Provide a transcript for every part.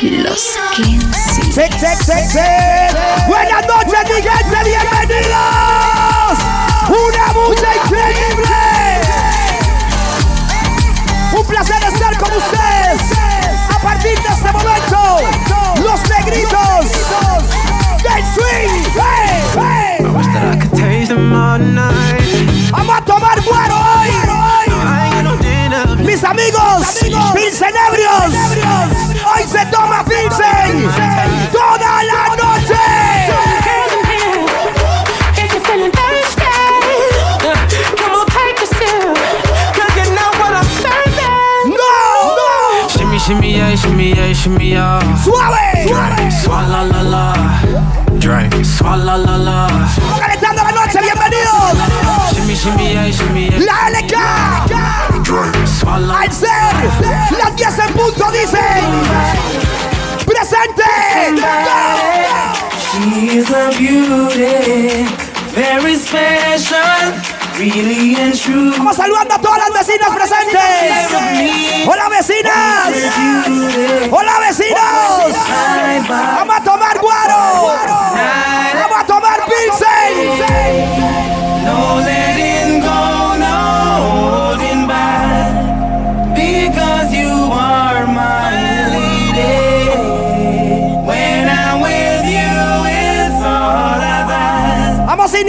Los 15. Check, check, check, check. Buenas noches, mi gente, bienvenidos. Una mucha increíble. Un placer estar con ustedes. A partir de este momento, los negritos del swing. Hey, hey. Dinner. Mis amigos, Pilsen ebrios. Hoy se toma Pilsen toda la noche. If you're feeling thirsty, come on, take a sip. Cause you know what I'm serving. No, Shimmy, shimmy, yeah, shimmy, yeah, shimmy, yeah. suave. Swalla la la. Drink. Swalla la la. Calentando la noche, bienvenidos. Shimmy, shimmy, yeah, shimmy, yeah. La LK. Al ser las 10 en punto dicen presente. She's a beauty, very special, really and true. Vamos saludando a todas las vecinas presentes. Hola vecinas. Hola vecinos. Vamos a tomar guaro.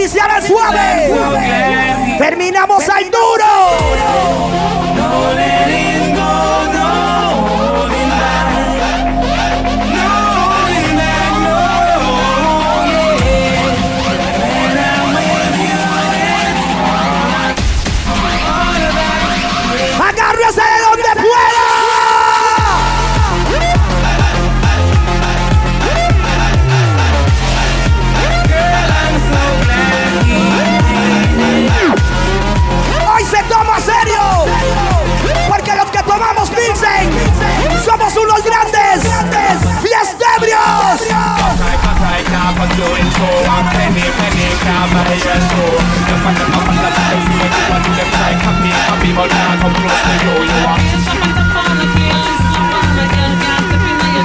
Iniciar al suave. Terminamos al duro.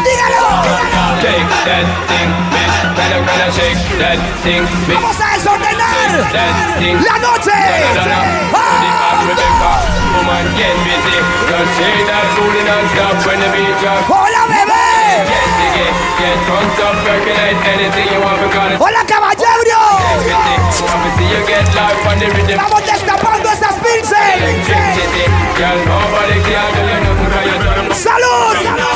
Dígalo. Shake that thing, bitch. Better, better shake that thing, bitch. Vamos a desordenar That thing. la noche. Ah. Rebecca, woman, get busy. Just shake that booty non-stop when the beat drop. Hola bebé. Get jiggy, get drunk up, percolate anything you want because it's Hola caballero. busy. Obviously you get life on the rhythm. Estamos destapando estas Pilsen. Electricity, girl, nobody can do you nothing 'cause you done 'em. Salud.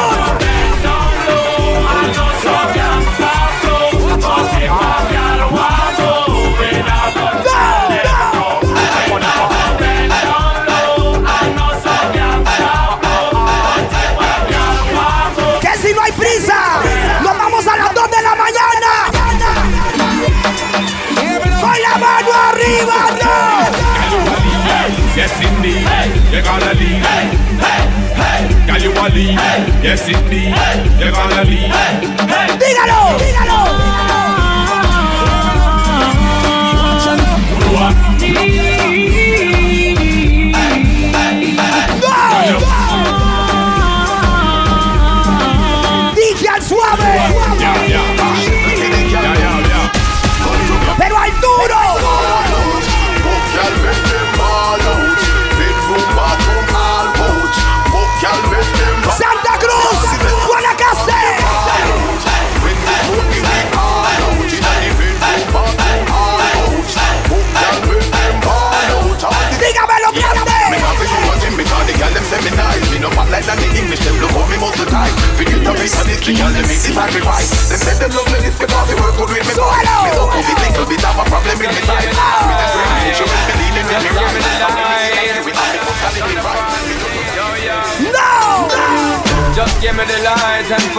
Leave. Yes, indeed. You're gonna leave. Dígalo, dígalo.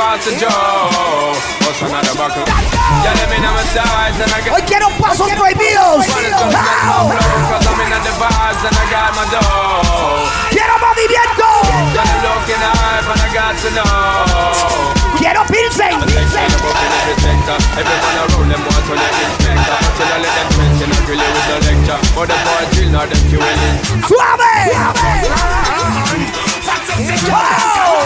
Light and pass the joe. What's another buckle? Yeah, let me know my size and I got Hoy quiero pasos prohibidos. Au. Cause I'm in the vibes and I got my dough. Quiero movimiento. Got a look in the eye and I got to know. Quiero Pilsen. Everyone around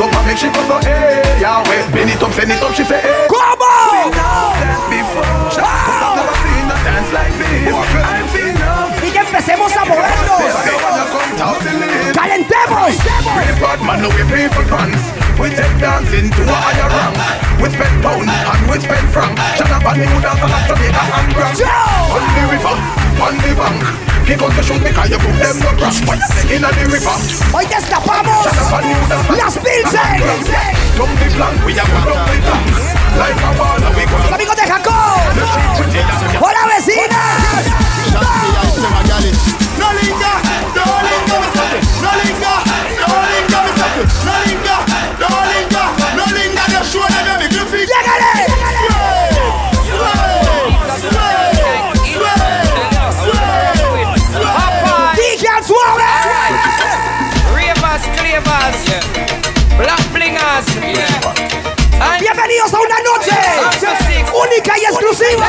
it up and make she go so hey, Yahweh. Bend it up, send it up, she say hey. Come on! Seen dance before. I've Never seen her dance like this. I've seen y que empecemos a movernos. Calentemos. We bad man, we people pants. We take dancing to a higher rank. We spend pound and we spend franc. Shut up and you dance and after Jamaica and Grand. On the river, on the bank. Give us the shoot because you put them no crash. What you say in the river? Hoy destapamos Shut up and you dance las Pilsen. Come the flank, we have got up the flank. Like a ball, we go. Los amigos de Jacob. ¡Hola, vecinas! No exclusiva.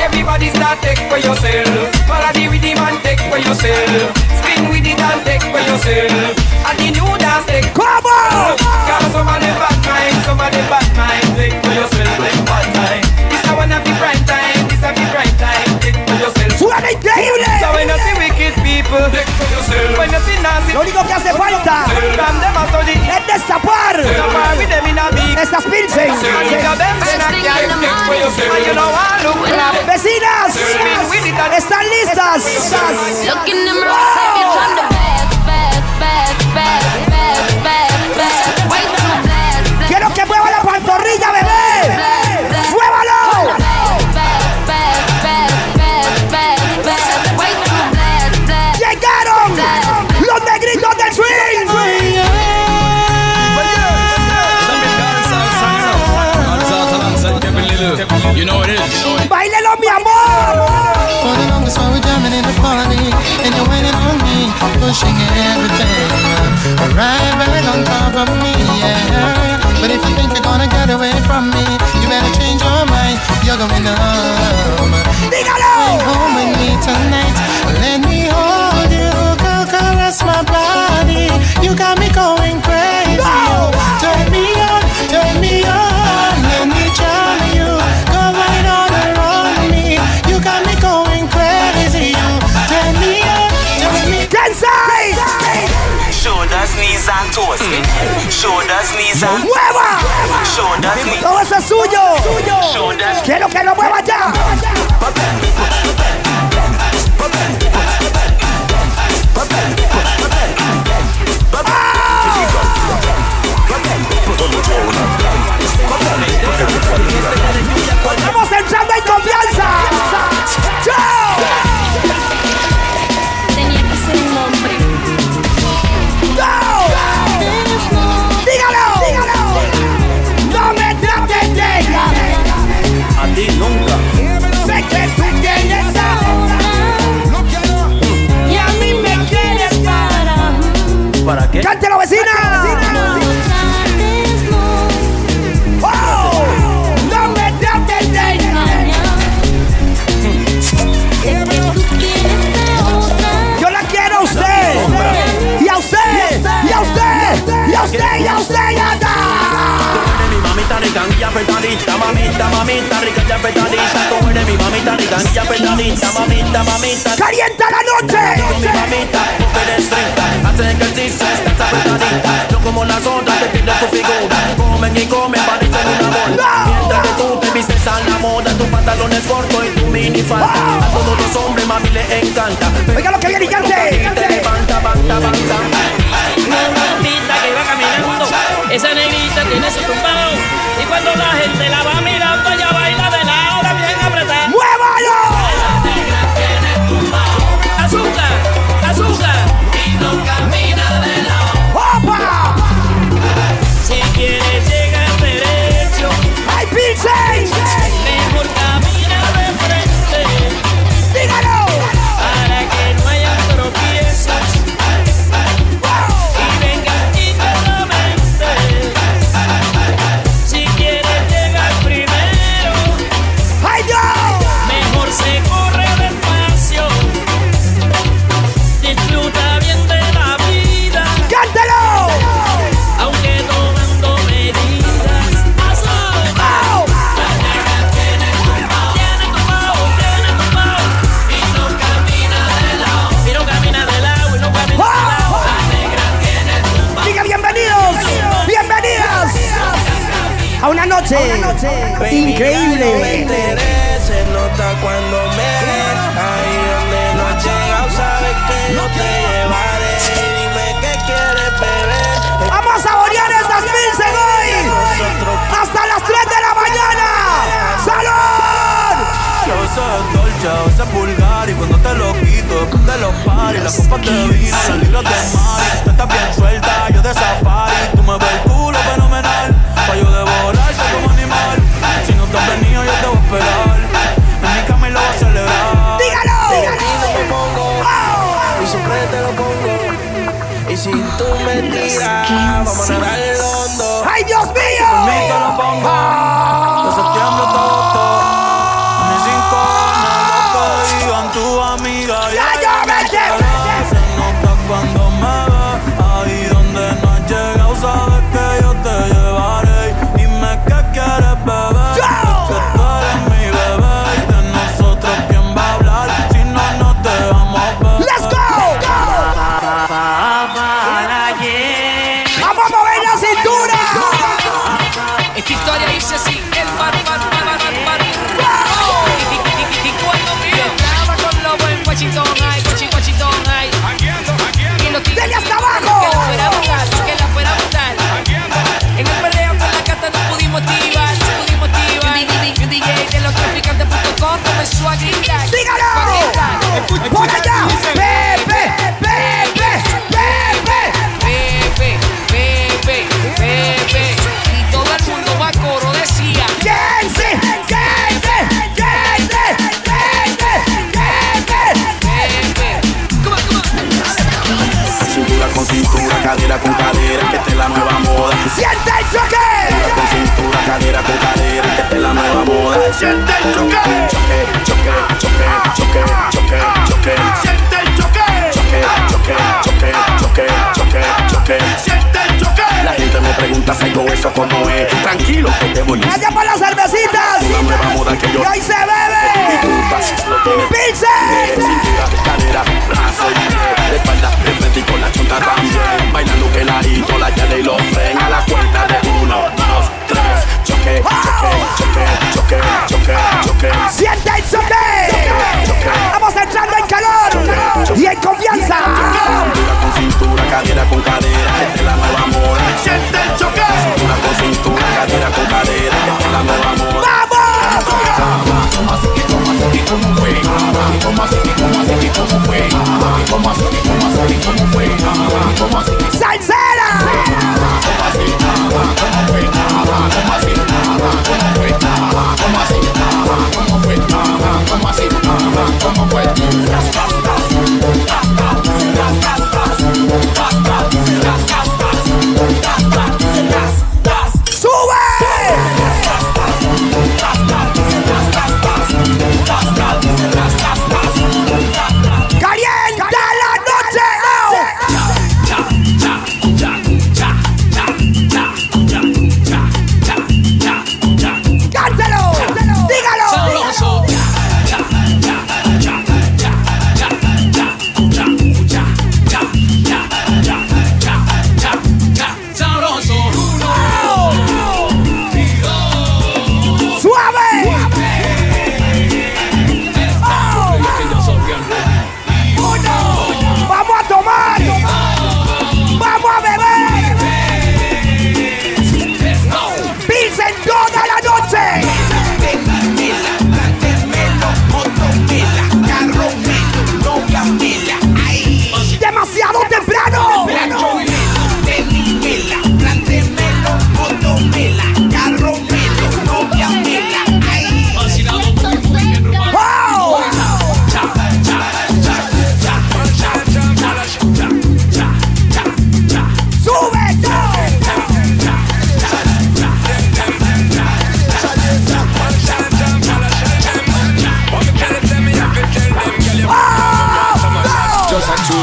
Everybody start take for yourself. Follow the rhythm and take for yourself. Spin with it and take for yourself. And the new dance take. ¿Cómo? Cause some of them bad mind, some of them bad mind. Take for yourself, take bad mind. This a one of the prime time, this a the prime time. Take for yourself. ¡Suena increíble! So when you see wicked people, take for yourself. When you see nasty Lo único que hace falta es destapar with them estas Pilsen. Vecinas, ¿están listas? Quiero que mueva la pantorrilla, bebé. Pushing everything around. Shoulders, knees and ¡Mueva! shoulders, knees. ¡Todo eso es suyo! Shoulders. ¡Quiero que lo mueva ya! Rica, mamita, mamita rica, ya apretadita. Tú eres mi mamita rica, ya apretadita, mamita, mamita. ¡Calienta la noche! Mi mamita, tú eres estricta, haces ejercicio, estás apretadita. No como las otras, te pido tu figura. Comen y comen, parecen una bola. Mientras que tú te vistes a la moda, tu pantalón es corto y tu mini falta. A todos los hombres, mami, le encanta. Oiga lo que viene y cante. Te levanta, banta, banta. De los paris Las copas de vino, las libras de Tú estás bien suelta, yo de safari. Tú me ves el culo fenomenal Pa' yo devorarte como animal. Si no te has venido, yo te voy a esperar Siente el choque. Choque, choque, choque, choque, choque, choque Siente el choque. Choque, choque, choque, choque, choque, choque Siente el choque. La gente me pregunta si hago eso como es Tranquilo que te voy a ¡Vaya por las cervecitas! Una nueva moda que yo ¡Y hoy se Y bebe! tú vas, lo tienes ¡Pilsen! Cintura, cadera, brazo y pie De espalda, de frente y con la chonta también Bailando peladito, la llave y los fren A la cuenta de uno, Choque, choque, choque, choque, choque, choque. ¡Siente el choque! ¡Vamos entrando en calor! ¡Y en confianza! Cintura con cintura, cadera con cadera la nueva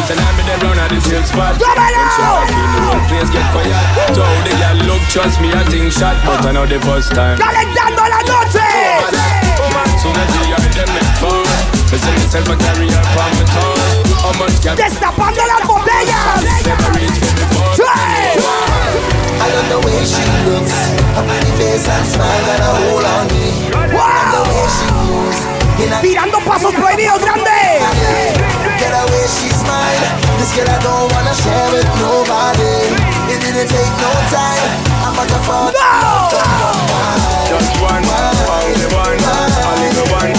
Just a choose and I'm in the run of the chill spot. Come on When she now. walk in the whole place get quiet. So the girl look, trust me, I think shot, but I know the first time. ¡Calentando la noche! Soon as you hear them make fun. Me say myself a carry her on my tongue. How much can ¡Destapando las botellas! never reach me before? ¡Sí! and the way she looks, a pretty face and smile got a hold on me. And the way she moves, Tirando pasos prohibidos, grande. Get the way she smile, this girl I don't wanna share with nobody. It didn't take no time, I'm about to fall. Just one, only one, only the one,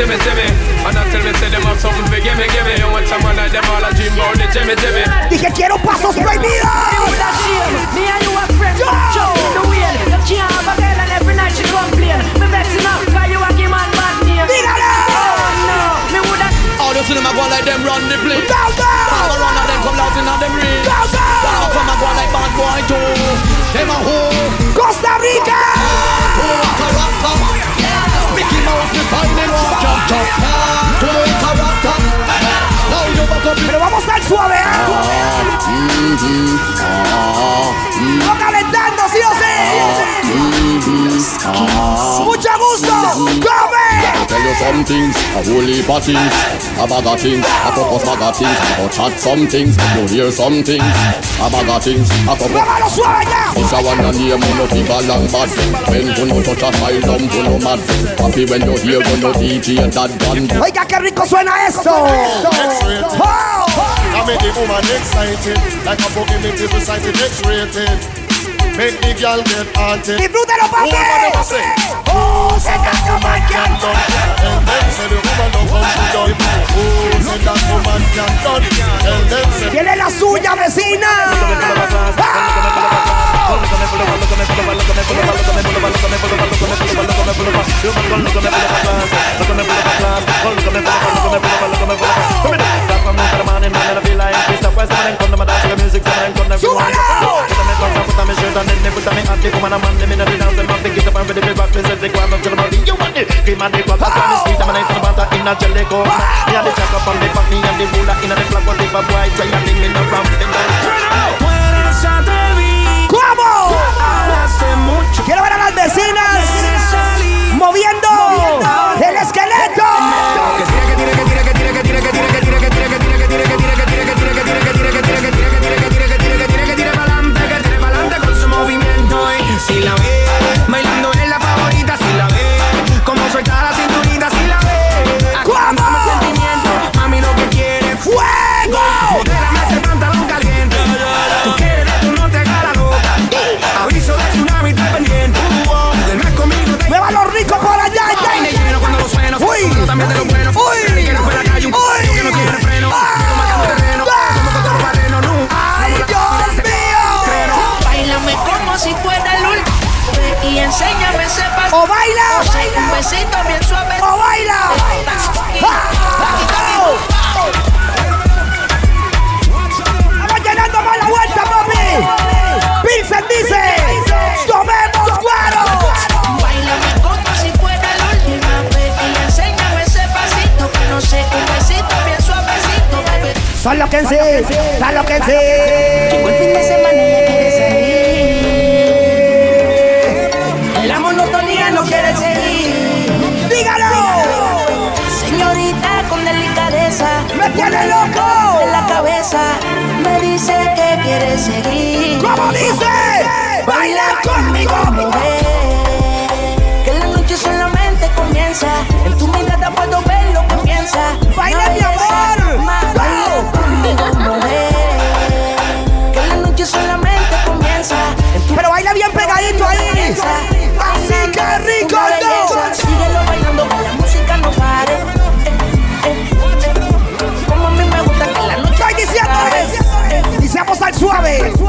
see me, see me. And I tell me, say them have something for give me, give me. You want someone like them, all I dream about the Jimmy, Jimmy. Dije quiero pasos prohibidos. Me and you are friends, jump in the wheel. You can't have a girl and every night she complain. Me vexing up, cause you a give man bad name. Dígalo! Oh no, me woulda All you see them a go like them run the place. Go, go! All around of them come out in on them ring. Go, go! Now come and go like bad boy too. Them a hoe. Costa Rica. Oh, character. Mickey Mouse me finding one jump top. To the character. Pero vamos al suave, ¿eh? No calentando, sí o sí. Mucho gusto. Come. Tell you some things, a whole heap of things, a bag of things, a bag of things, a chat some things, you hear some things, a bag of things, a. Push a one and name on no people long bad When you no touch a file to no mad Happy when you hear when you DJ that gun Oiga, qué rico suena esto. I make the woman excited, like a Pokemon is recited X-rated. Make the girl get haunted. Woman never say, Who Tiene la suya vecina. the guava to. You want it? The the sweet the butter in a jelly. Me and the on the me and the ruler in the one. Me Hey.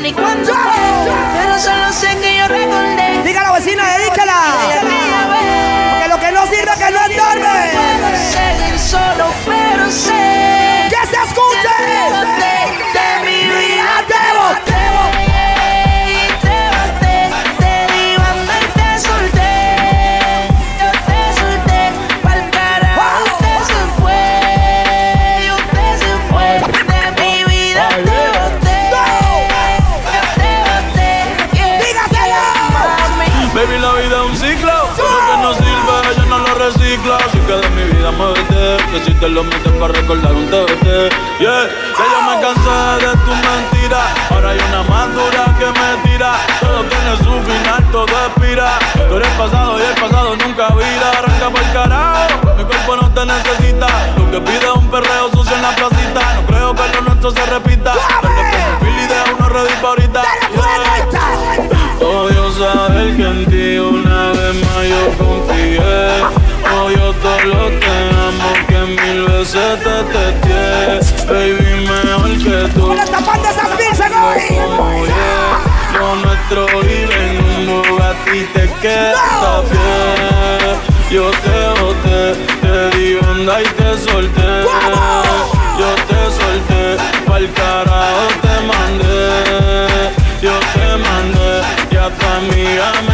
Ni cuándo. Pero solo sé que se repita. Pero Billy de uno ready pa' ahorita. Odio saber que en ti una vez más yo confié. Odio todo lo que amo que mil veces te testé. Baby, mejor que tú. Como yo, lo nuestro vive en un lugar y te queda bien. Yo te boté, te di onda y te solté. Yo pa'l carajo te mandé. Yo te mandé y a tu amiga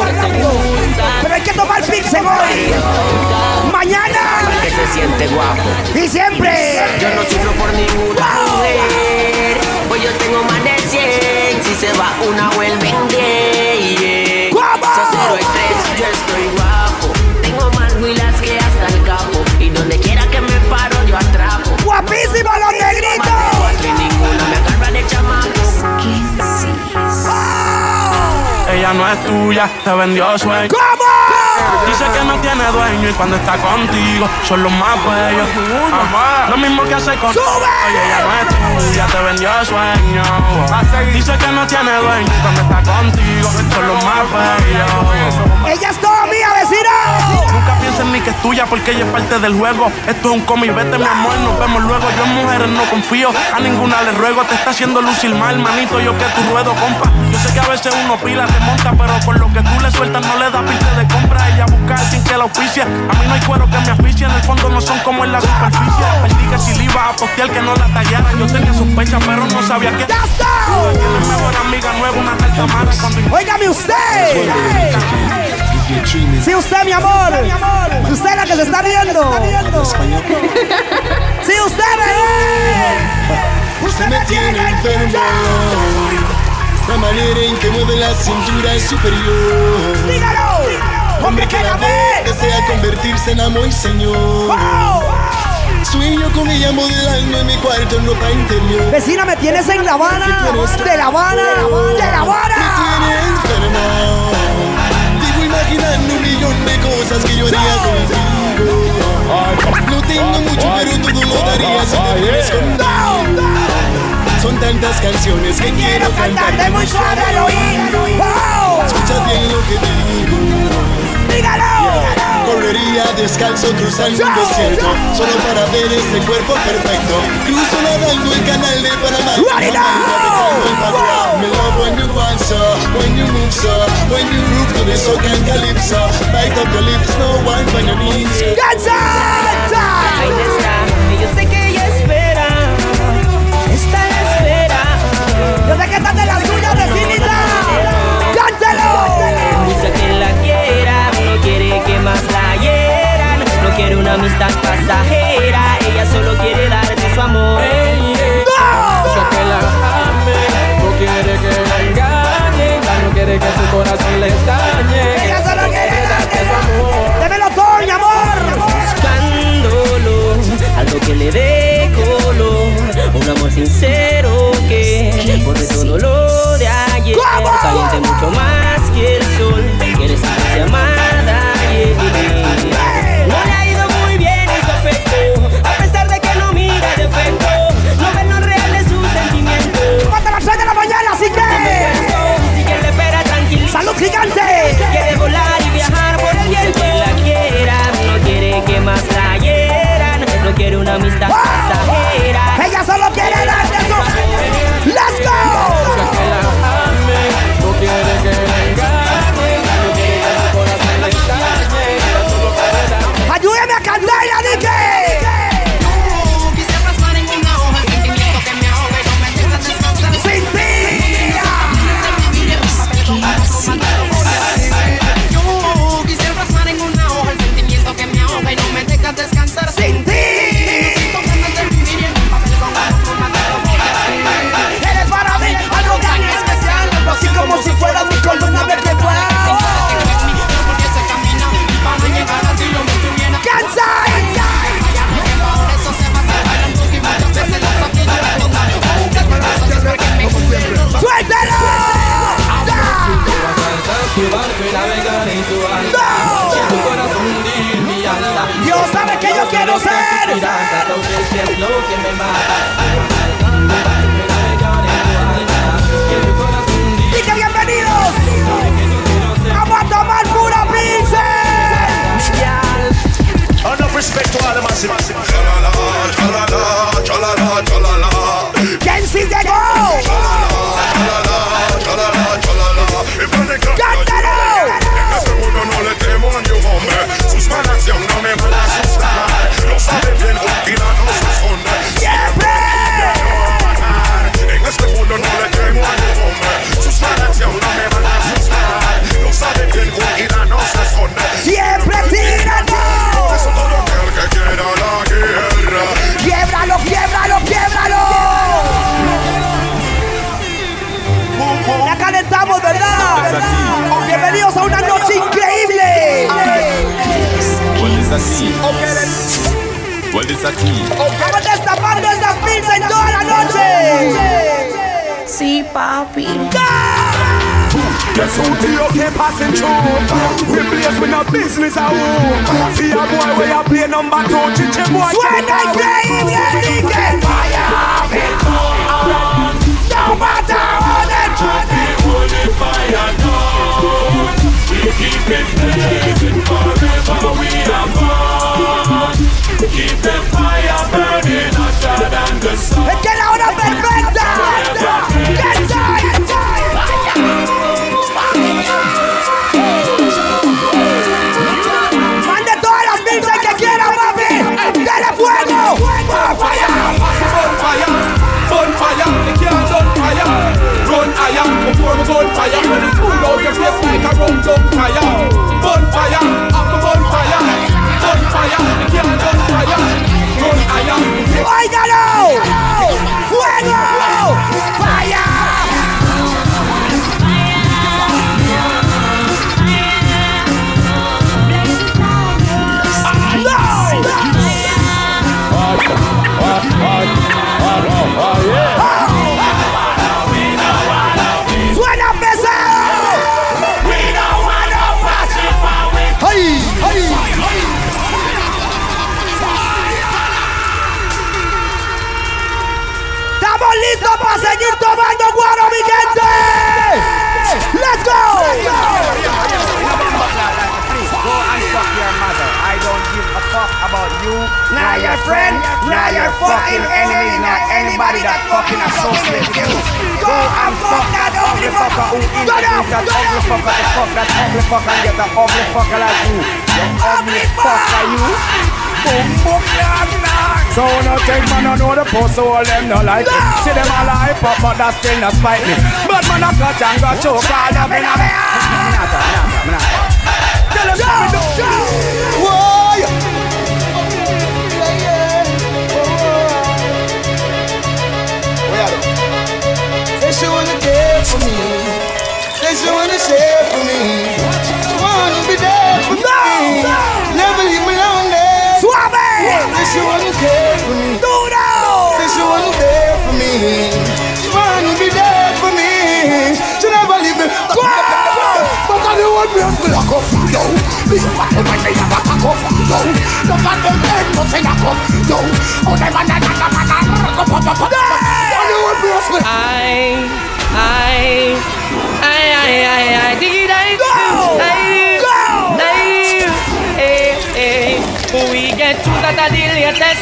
Pero hay que tomar pixel hoy. Mañana. que se siente guapo. Y siempre. Yo no sufro por ninguna mujer. Pues yo tengo más de 100. Si se va una, vuelven 10. ¿Cómo? So cero estrés, yo estoy guapo. Tengo más huilas que hasta el capo. Y donde quiera que me paro, yo atrapo. ¡Guapísimos los es tuya, te vendió sueño. ¿Cómo? Dice que no tiene dueño y cuando está contigo son los más bellos. Ajá, Lo mismo que hace con Oye, ella no es tuya, te vendió sueño. Dice que no tiene dueño y cuando está contigo son los más bellos. ¡Ella es! Nunca pienses ni que es tuya porque ella es parte del juego. Esto es un cómic, vete mi amor, nos vemos luego. Yo en mujeres no confío, a ninguna le ruego. Te está haciendo lucir mal, manito, yo que tu ruedo, compa. Yo sé que a veces uno pila, te monta, pero por lo que tú le sueltas no le da pinte de compra. Ella busca sin que la auspicia. A mí no hay cuero que me auspicie, en el fondo no son como en la superficie. Perdí que si le iba a postear que no la tallara. Yo tenía sospecha, pero no sabía que. ¡Ya está! Mejor amiga nueva, una tal Tamara. Cuando Óigame usted. Sí, usted, mi amor. Si usted es la que se está riendo. Si usted me Usted me tiene enfermo. La manera en que mueve la cintura es superior. ¡Dígalo! Hombre que la ve desea convertirse en amo y señor. Sueño con ella modelando en mi cuarto en ropa interior. Vecina, me tienes en La Habana. De La Habana. De La Habana. Me tiene enferma. Un millón de cosas que yo haría contigo. No tengo mucho, pero todo lo daría si te vienes conmigo. Son tantas canciones que quiero cantarte muy suave al oído. Escucha bien lo que digo. Correría descalzo cruzando un desierto Solo para ver ese cuerpo perfecto Cruzo nadando el canal de Panamá Run it out! Me love when you dance, so, when you move so When you groove to the soca and calypso Bite up your lips, no wine on your knees Ahí está. Y yo sé que ella espera. Está la espera. Yo sé que estás de las suyas, jamás la hieran. No quiere una amistad pasajera, ella solo quiere darte su amor. Hey, hey, no. Que la ame, no quiere que la engañe, no quiere que su corazón le dañe. Ella solo quiere darte su amor. Démelo todo, mi amor. Buscándolo, algo que le dé color, un amor sincero que borre todo lo de ayer. Caliente mucho más que el sol, quieres que se no le ha ido muy bien en su afecto, a pesar de que no mira defecto. No ven lo real de sus sentimientos. Hasta las 6 de la mañana, así que. Si quien le espera ¡Salud gigante! Quiere volar y viajar por el viento. Que la quieran, no quiere que más la. No quiere una amistad. Es you, Nah, your friend, nah, your fucking enemy, not anybody that fucking associates with you. Go and fuck that ugly fucker who introduced that ugly fucker to fuck that ugly fucker and get an ugly fucker like you. You ugly fucker, you. Boom, boom, knock. So no take man no know the post so all them no like me. See them all hype up but that still not spite me. But man I cut and got choke all up in a me. Tell them what we do. This is what I want me to lock up. Yo, the fun them them no say lock up. Yo, oh they man that that man that rock up up up. I don't want me to I, I, I, I, I, I, dig it, I, I, I, eh, eh. We get to that are the latest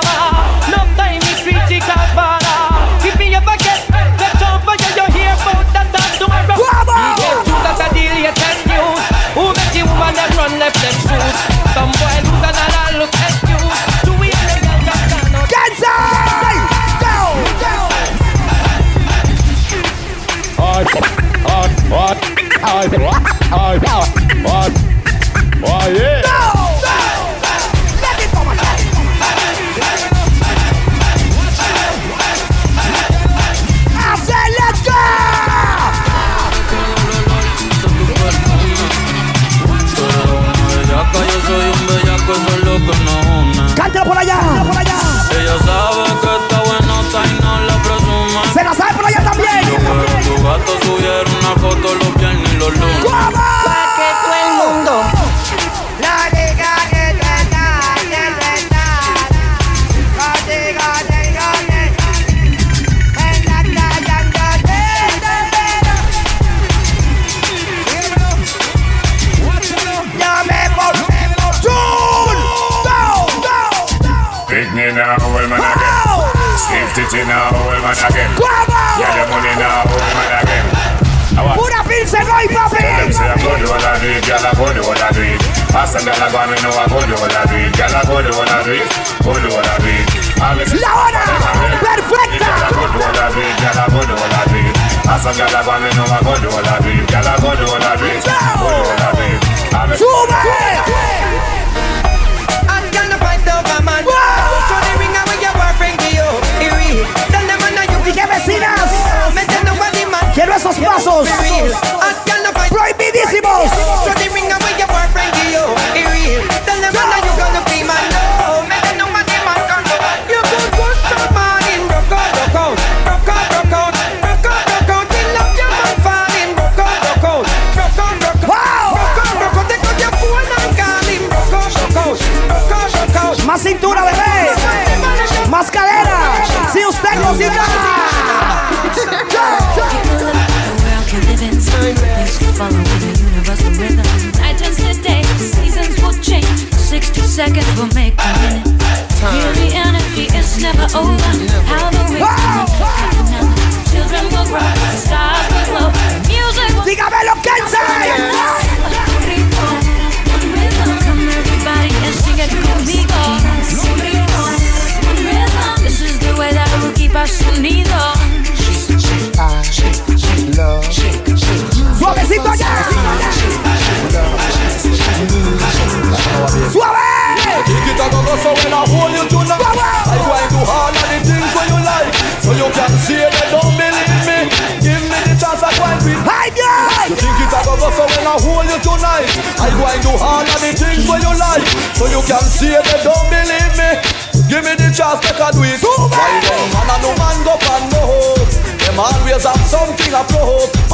Oh, yeah.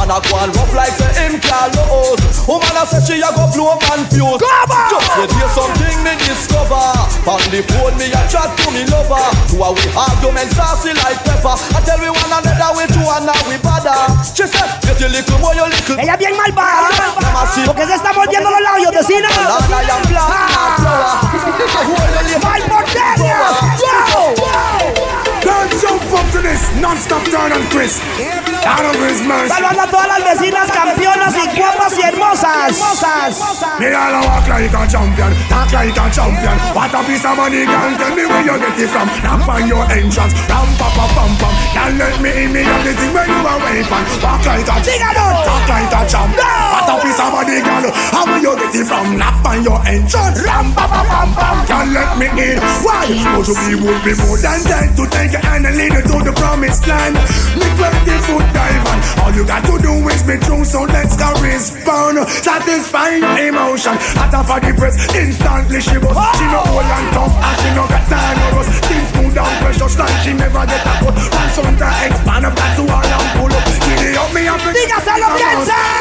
Man a go and rough like say him can't lose Woman a say she a go blow and fuse Just wait hear something me discover On the phone me a chat to me lover Two a we argument saucy like pepper I tell we one another we two and now we bother She said get your little boy your little Ella bien malvada. Porque se está mordiendo los labios, vecina. ¡Malporteña! Don't jump up to this non-stop turn on Chris. Out of his mercy. Saludando a todas las vecinas campeonas y guapas y hermosas. Me all a walk like a champion, talk like a champion. What a piece of money, girl. Tell me where you get it from. Knock on your entrance, ram pa pa pam pam. Can't let me in me have the thing where you are waving. Walk like a champion, talk like a champ. What a piece of money, girl. How where you get it from? Knock on your entrance, ram pa pa pam pam. Can't let me in. Why? Supposed to be would be more than dead to take your hand and lead you to the promised land. Me 20 foot dive all you got to do is be true. So let's go respond. Satisfy your emotion. Hotter for the press, instantly she was. She no old and tough, and she no got time no rust. Things smooth down, precious like she never get a cut. Son to expand got to all and pull up. Giddy up, me up. Dígaselo, piensa.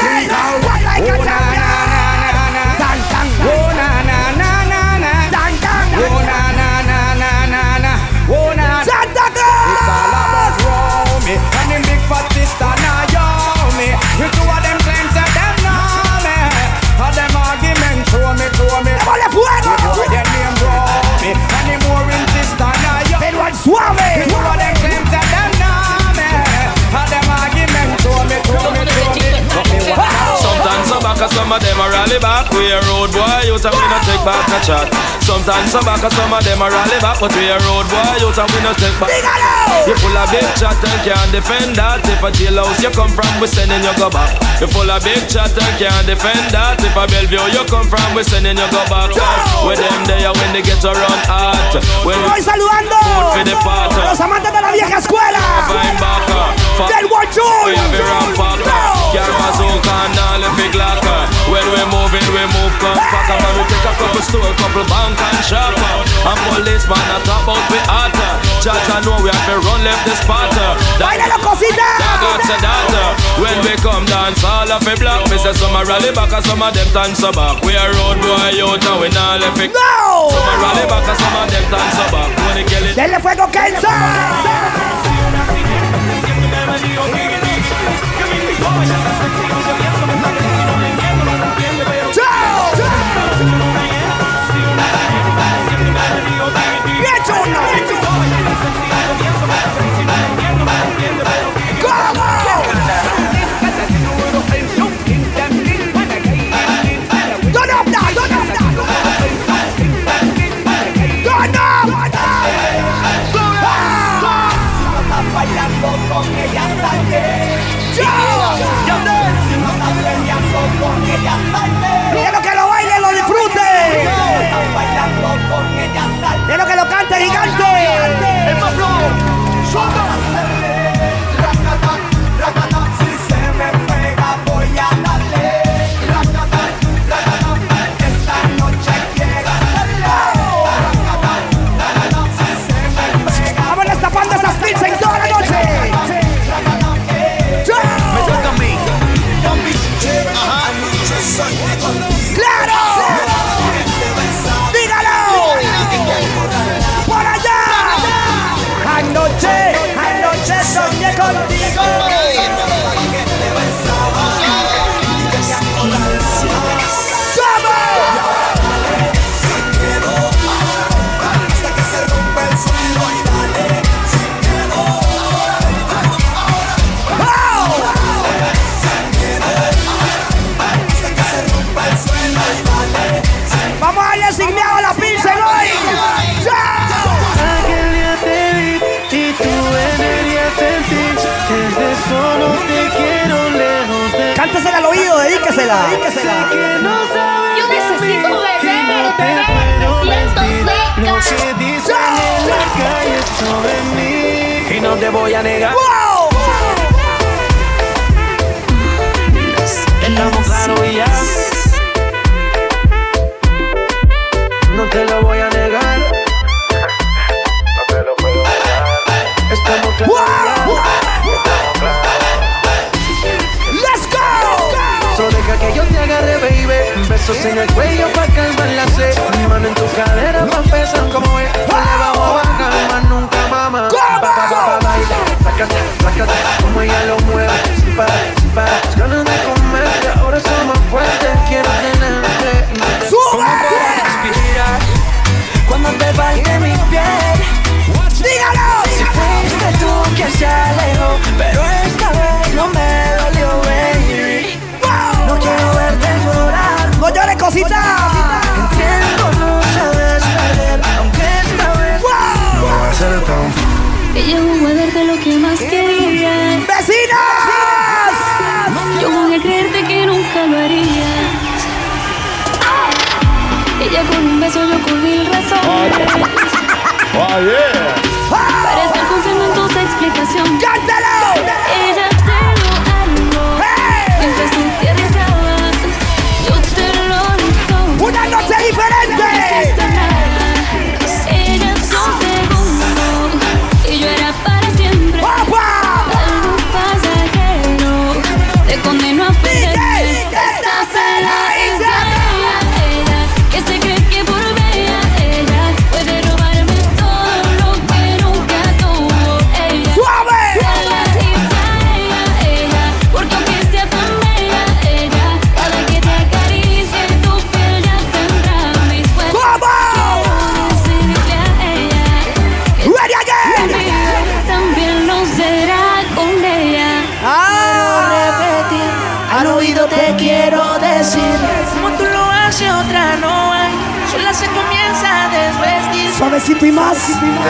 Sometimes some back and some of them a rally back We a road boy, you tell we no take back no chat. Sometimes some back some of them a rally back But we a road boy, you tell we no take back. You full of big chat and can't defend that. If a jailhouse you come from, we sending you go back. You full of big chat and can't defend that. If a Bellevue you come from, we sending you go back. With them there when they get around hot. When Voy saludando Food for the a los amantes de la vieja escuela. Fine Del War We have a ramp packer and all the big locker When we moving, we move compact And we take a couple store, couple bank and shop And policeman a talk about we hotter Chacha know we have to run left the spotter Bailalo, cosita. Dog out data When we come dance all of the block Me say some a rally back and some of them dance a back We a road boy out and we not left it No Some a rally back and some of them dance a back When they kill it Denle fuego, Kenzo. Bien, chulo.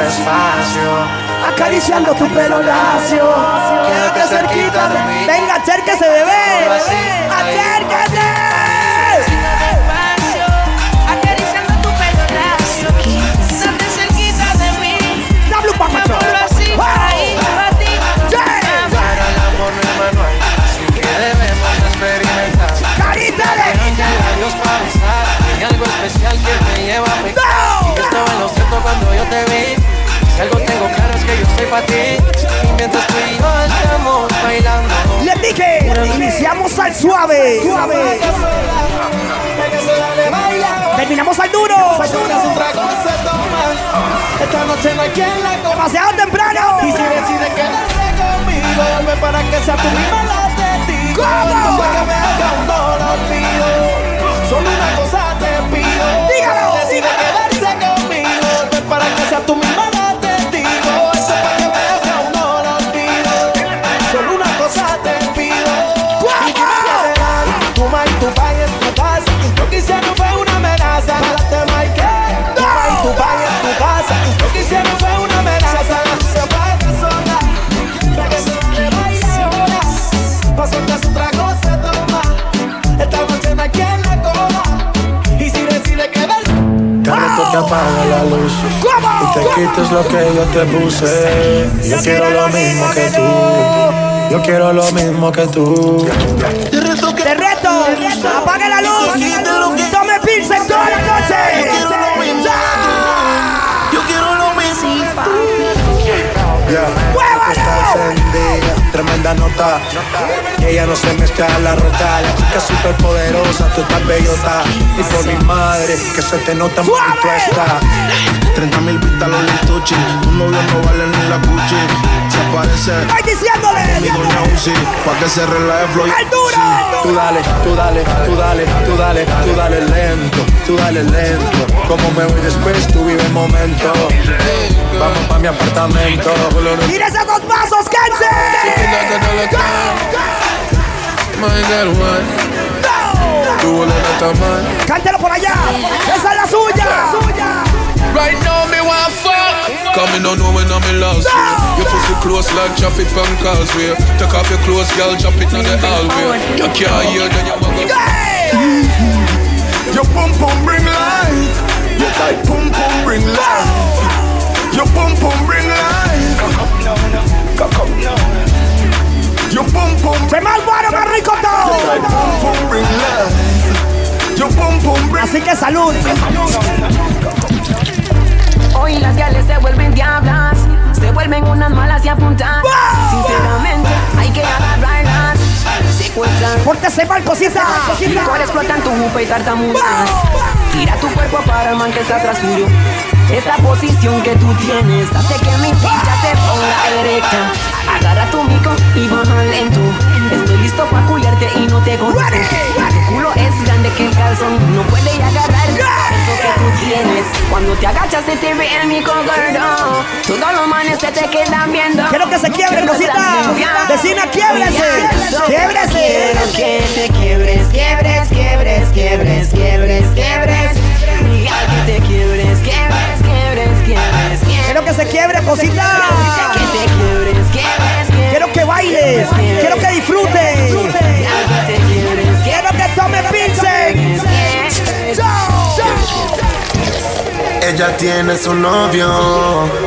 despacio. Acariciando tu pelo lacio. Quédate cerquita de mí. Venga, acérquese, bebé. para ti. Y mientras tú y yo estamos bailando. Le dije, iniciamos al suave. Suave. Terminamos al duro. Esta noche no hay quien la Demasiado temprano. Y si decides quedarse conmigo, vuelve para que sea tu misma la testigo. No que me haga un dolor Solo una cosa te pido. Dígalo. Si decides quedarse conmigo, vuelve para que sea tu misma que la luz y te quites lo que yo te puse. Yo quiero lo mismo que tú. Yo quiero lo mismo que tú. Y ella no se mezcla la rota, la chica super poderosa, tú estás bellota. Y por mi madre, que se te nota muy puesta. 30 mil pistas los lituches, un novio no vale ni la cuche dice. Ay, diciéndole. Mi doña Uzi, pa' que se relaje Tú dale, tú dale, tú dale, tú dale, tú dale lento, tú dale lento. Como me voy después, tú vive el momento. Vamos pa' mi apartamento. Mira esos dos pasos, Kenzie. Cántelo por allá. Esa es la suya. Right now me want fuck. Come me no know when I'm in love. No. You pussy close like traffic on causeway. Take off your clothes, girl, drop it on the hallway. You can't hear then you wanna. Your pum pum bring life. Your tight pum pum bring life. Your pum pum bring life. Cock up, no, no. Your pum pum. Se más bueno, más rico todo. Your pum pum bring life. Your pum pum bring. Así que salud. salud. Hoy las gales se vuelven diablas, se vuelven unas malas y apuntan. Sinceramente, hay que agarrarlas. Secuestran. Porque se mal cosita. Licor explotan tu jupa y tartamudas. Tira tu cuerpo para el man que está atrás. Esa posición que tú tienes hace que mi ficha se ponga erecta. Agarra tu mico y baja lento. Estoy listo para culiarte y no te conozco. Tu culo es grande que el calzón no puede agarrar eso que tú tienes. Cuando te agachas se te ve el mico gordo. Todos los manes se te quedan viendo. Quiero que se quiebre, cosita. Vecina, quiebrese. Quiebrese. Quiero que te quiebres, quiebres, quiebres, quiebres, quiebres, quiebres. Que te quiebres, quiebres, quiebres, quiebres. Quiero que se quiebre, cosita. Que te quiebres, bailes. Quiero que disfrutes. Quiero que tome pinche. Ella tiene su novio,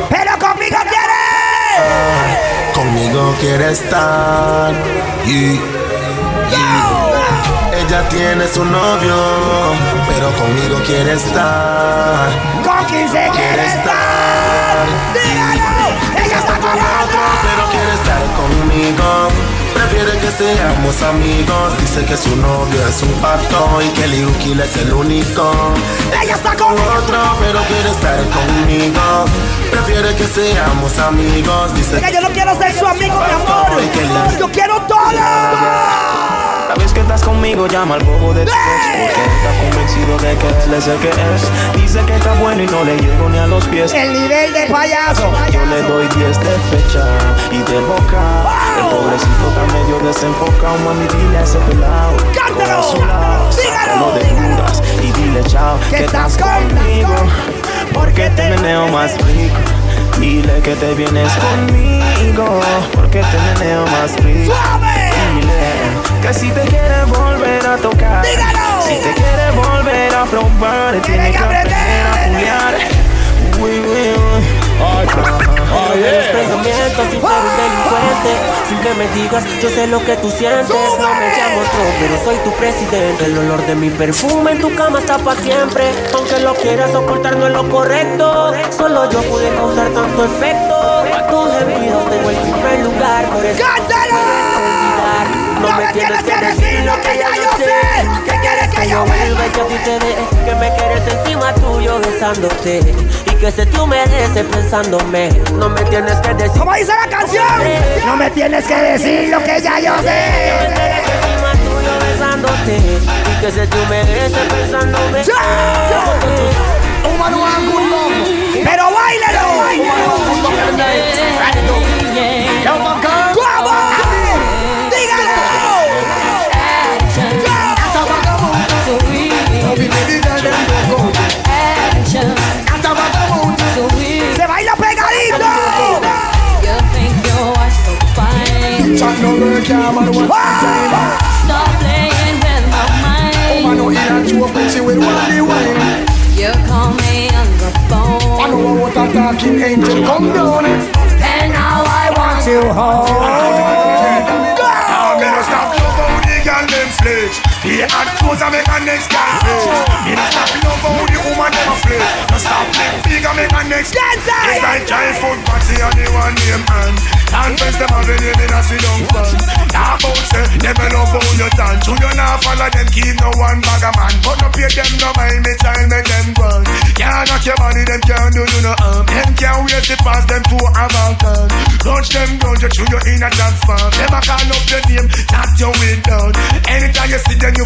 Pero conmigo quiere. conmigo quiere estar. Y, Ella tiene su novio, pero conmigo quiere estar. Con quien se quiere estar. Dígalo. Ella está con otro. Conmigo. Prefiere que seamos amigos. Dice que su novio es un pato y que Liu Kill es el único. Ella está con otro, pero quiere estar conmigo. Prefiere que seamos amigos. Dice Oiga, yo no quiero ser su amigo, mi amor. Yo quiero todo. Vez que estás conmigo llama al bobo de tu ex Porque está convencido de que él es el que es. Dice que está bueno y no le llego ni a los pies. El nivel de payaso. Yo le doy 10 de fecha y de boca. El pobrecito está medio desenfocado Mami dile a ese pelado Coge a su lado, sácalo de dudas Y dile chao que estás conmigo. Porque te meneo más rico. Dile que te vienes conmigo. Porque te meneo más rico. Dile que si te quieres volver a tocar Si te quieres volver a probar Tienes que aprender a culiar Uy, uy, uy. Tienes pensamientos sin ser un delincuente Sin que me digas, yo sé lo que tú sientes No me llamo otro, pero soy tu presidente. El olor de mi perfume en tu cama está para siempre. Aunque lo quieras ocultar no es lo correcto. Solo yo pude causar tanto efecto. A tus gemidos tengo el primer lugar Por eso olvidar No me tienes que decir lo que ya yo sé. Que quieres que yo vuelva y que a ti te dé Que me quieres encima tuyo besándote. Y que se te humedece pensándome. No me tienes que decir ¿Cómo dice la canción? No me tienes que decir lo que ya yo sé. encima tuyo besándote Y que se te humedece pensándome no work, yeah, man, one time. Ah! Stop playing with my mind. Woman, no in a joke, when she will want the wine. You call me on the phone. I know what a talking angel come down. And now I want you home. Now me no stop love how the girl them flex. The hot clothes and make a next girl flex. Me no stop love how the woman them flex. No stop them big and make a next. It's like giant food party and the one name and Conference them have a name in a sit down fun. Talk about say never love how you done. True you not follow them keep no one bag of man. But no pay them no mind me child make them run. Can't knock your body them can't do you no harm. Them can't wait to pass them to a mountain. Touch them down you through your inner dance farm. A call up your name that you win down. Anytime you see them you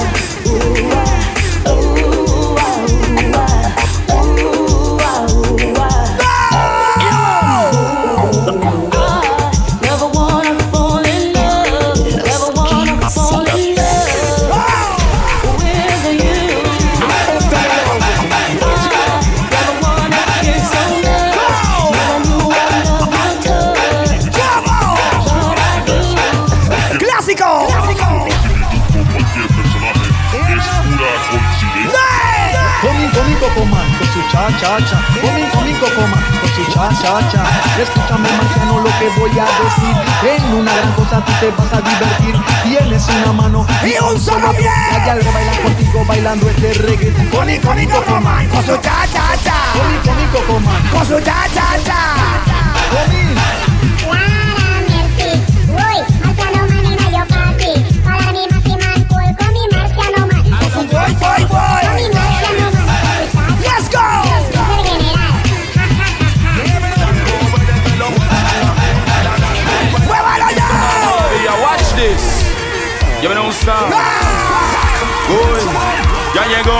cha. Comi, comi, cocoma, con su cha cha cha. Escúchame, marciano, lo que voy a decir. En una gran cosa tú te vas a divertir. Tienes una mano y un solo pie. Hay algo bailar contigo bailando este reggae. Coni, coni, cocoma, con su cha cha cha. Comi, comi, cocoma, con su cha cha Uy, ya llegó.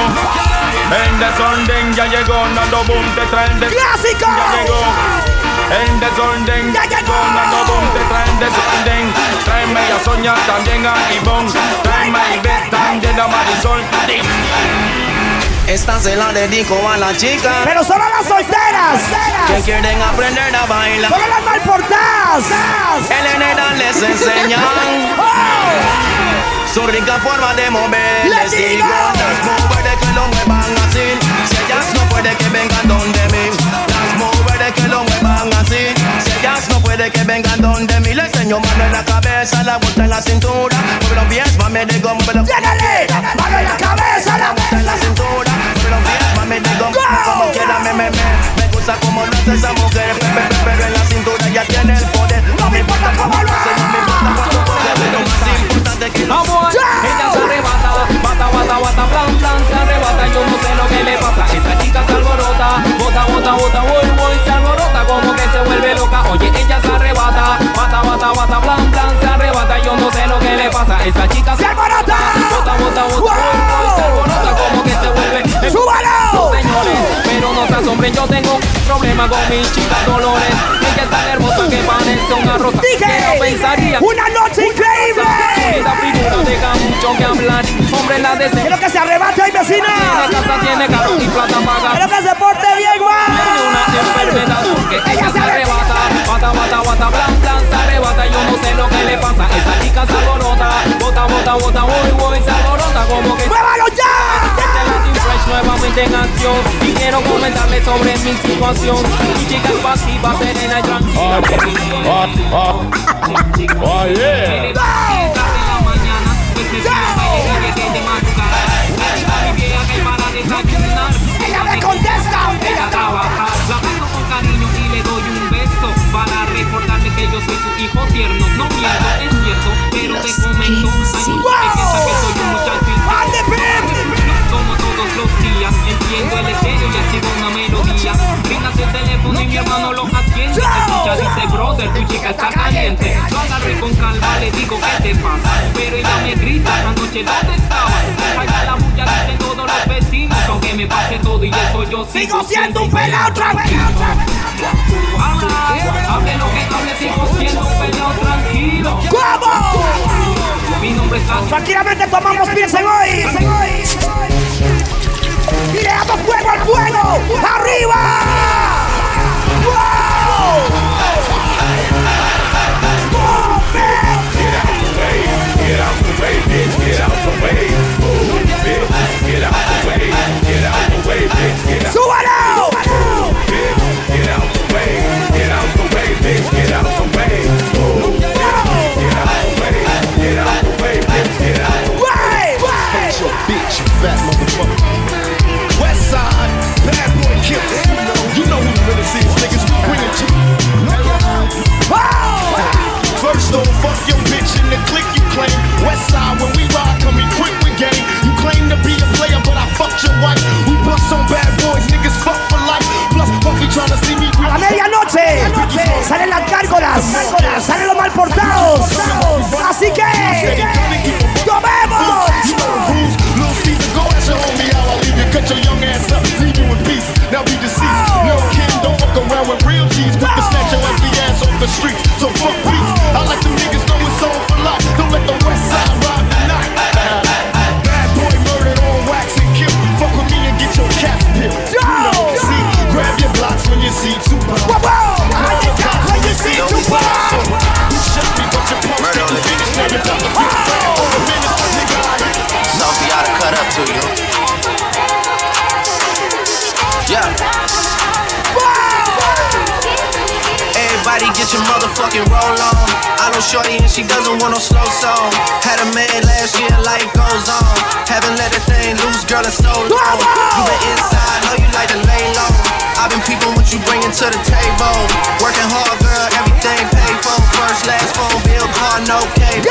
En desorden ya llegó. Nando boom te traen de ¡Clásico! Ya llegó. En desorden Ya llegó. Nando boom te traen desorden. Tráeme a Sonia también a Ivonne. Tráeme a Ivette también a Marisol. Esta se la dedico a la chica Pero solo las solteras. que quieren aprender a bailar. Solo las mal portadas. En general les enseñan su rica forma de mover. Les digo, las mujeres que lo muevan así. Si ellas no puede que vengan donde mí. Las mujeres que lo muevan así. Si ellas no puede que vengan donde mí. Le enseño mano en la cabeza, la vuelta en la cintura. Mueve los pies, mami, digo, mueve los. Mano en la cabeza, la vuelta en la cintura. Mueve los pies, mami, digo, como quiera, me, me, me. Me gusta como lo hace esa mujer. pe- pe- pe- Pero en la cintura ya tiene el poder. No me importa cómo lo hace, no me importa cuánto puede. Esa chica ¡Se alborota! bota, bota, bota, voy, se alborota, como que se vuelve ¡Súbalo! señores, pero no se asombren, yo tengo problema con mi chica Dolores, ella es tan hermosa que parece una rosa, Dije, que no pensaría una noche deja mucho que hablar. Hombre, la desea. Quiero que se arrebate hoy, vecina. Tiene casa, tiene carro y plata paga. Quiero que se porte bien, Tiene man. una enfermedad porque ella se arrebata. Bata, bata, bata, blan, blan, se arrebata. Yo no sé lo que le pasa. Esa chica se alborota. Bota, bota, bota, voy, voy, se alborota. Como que. ¡Muévalo ya! Este Fresh nuevamente en acción. Y quiero comentarle sobre mi situación. Mi chica es pasiva, serena y tranquila. Oh yeah. Tierno. No miento, es cierto, pero te comento. Hay mucha que piensa que soy un muchacho inquieto. Como todos los días, entiendo el estéreo y activo una melodía. Brindas el teléfono y mi hermano lo atiende. Escucha, dice brother, tu chica está caliente. Lo agarré con calma, le digo qué te pasa. Pero ella me grita, anoche ¿dónde estabas? Allá la bulla dicen todos los vecinos. Aunque me pase todo y eso yo Sigo siendo un pelado tranquilo. Hable lo que hable, sigo siendo un pelado tranquilo. ¿Cómo? Mi nombre es. Tranquilamente tomamos piensen hoy. Y le damos fuego al fuego. ¡Arriba! ¡Wow! Want no slow song. Had a man last year, life goes on. Haven't let the thing loose, girl, it's so long. You been inside, know you like to lay low. I've been peeping what you bringing to the table. Working hard, girl, everything paid for. First, last phone bill, car, no cable.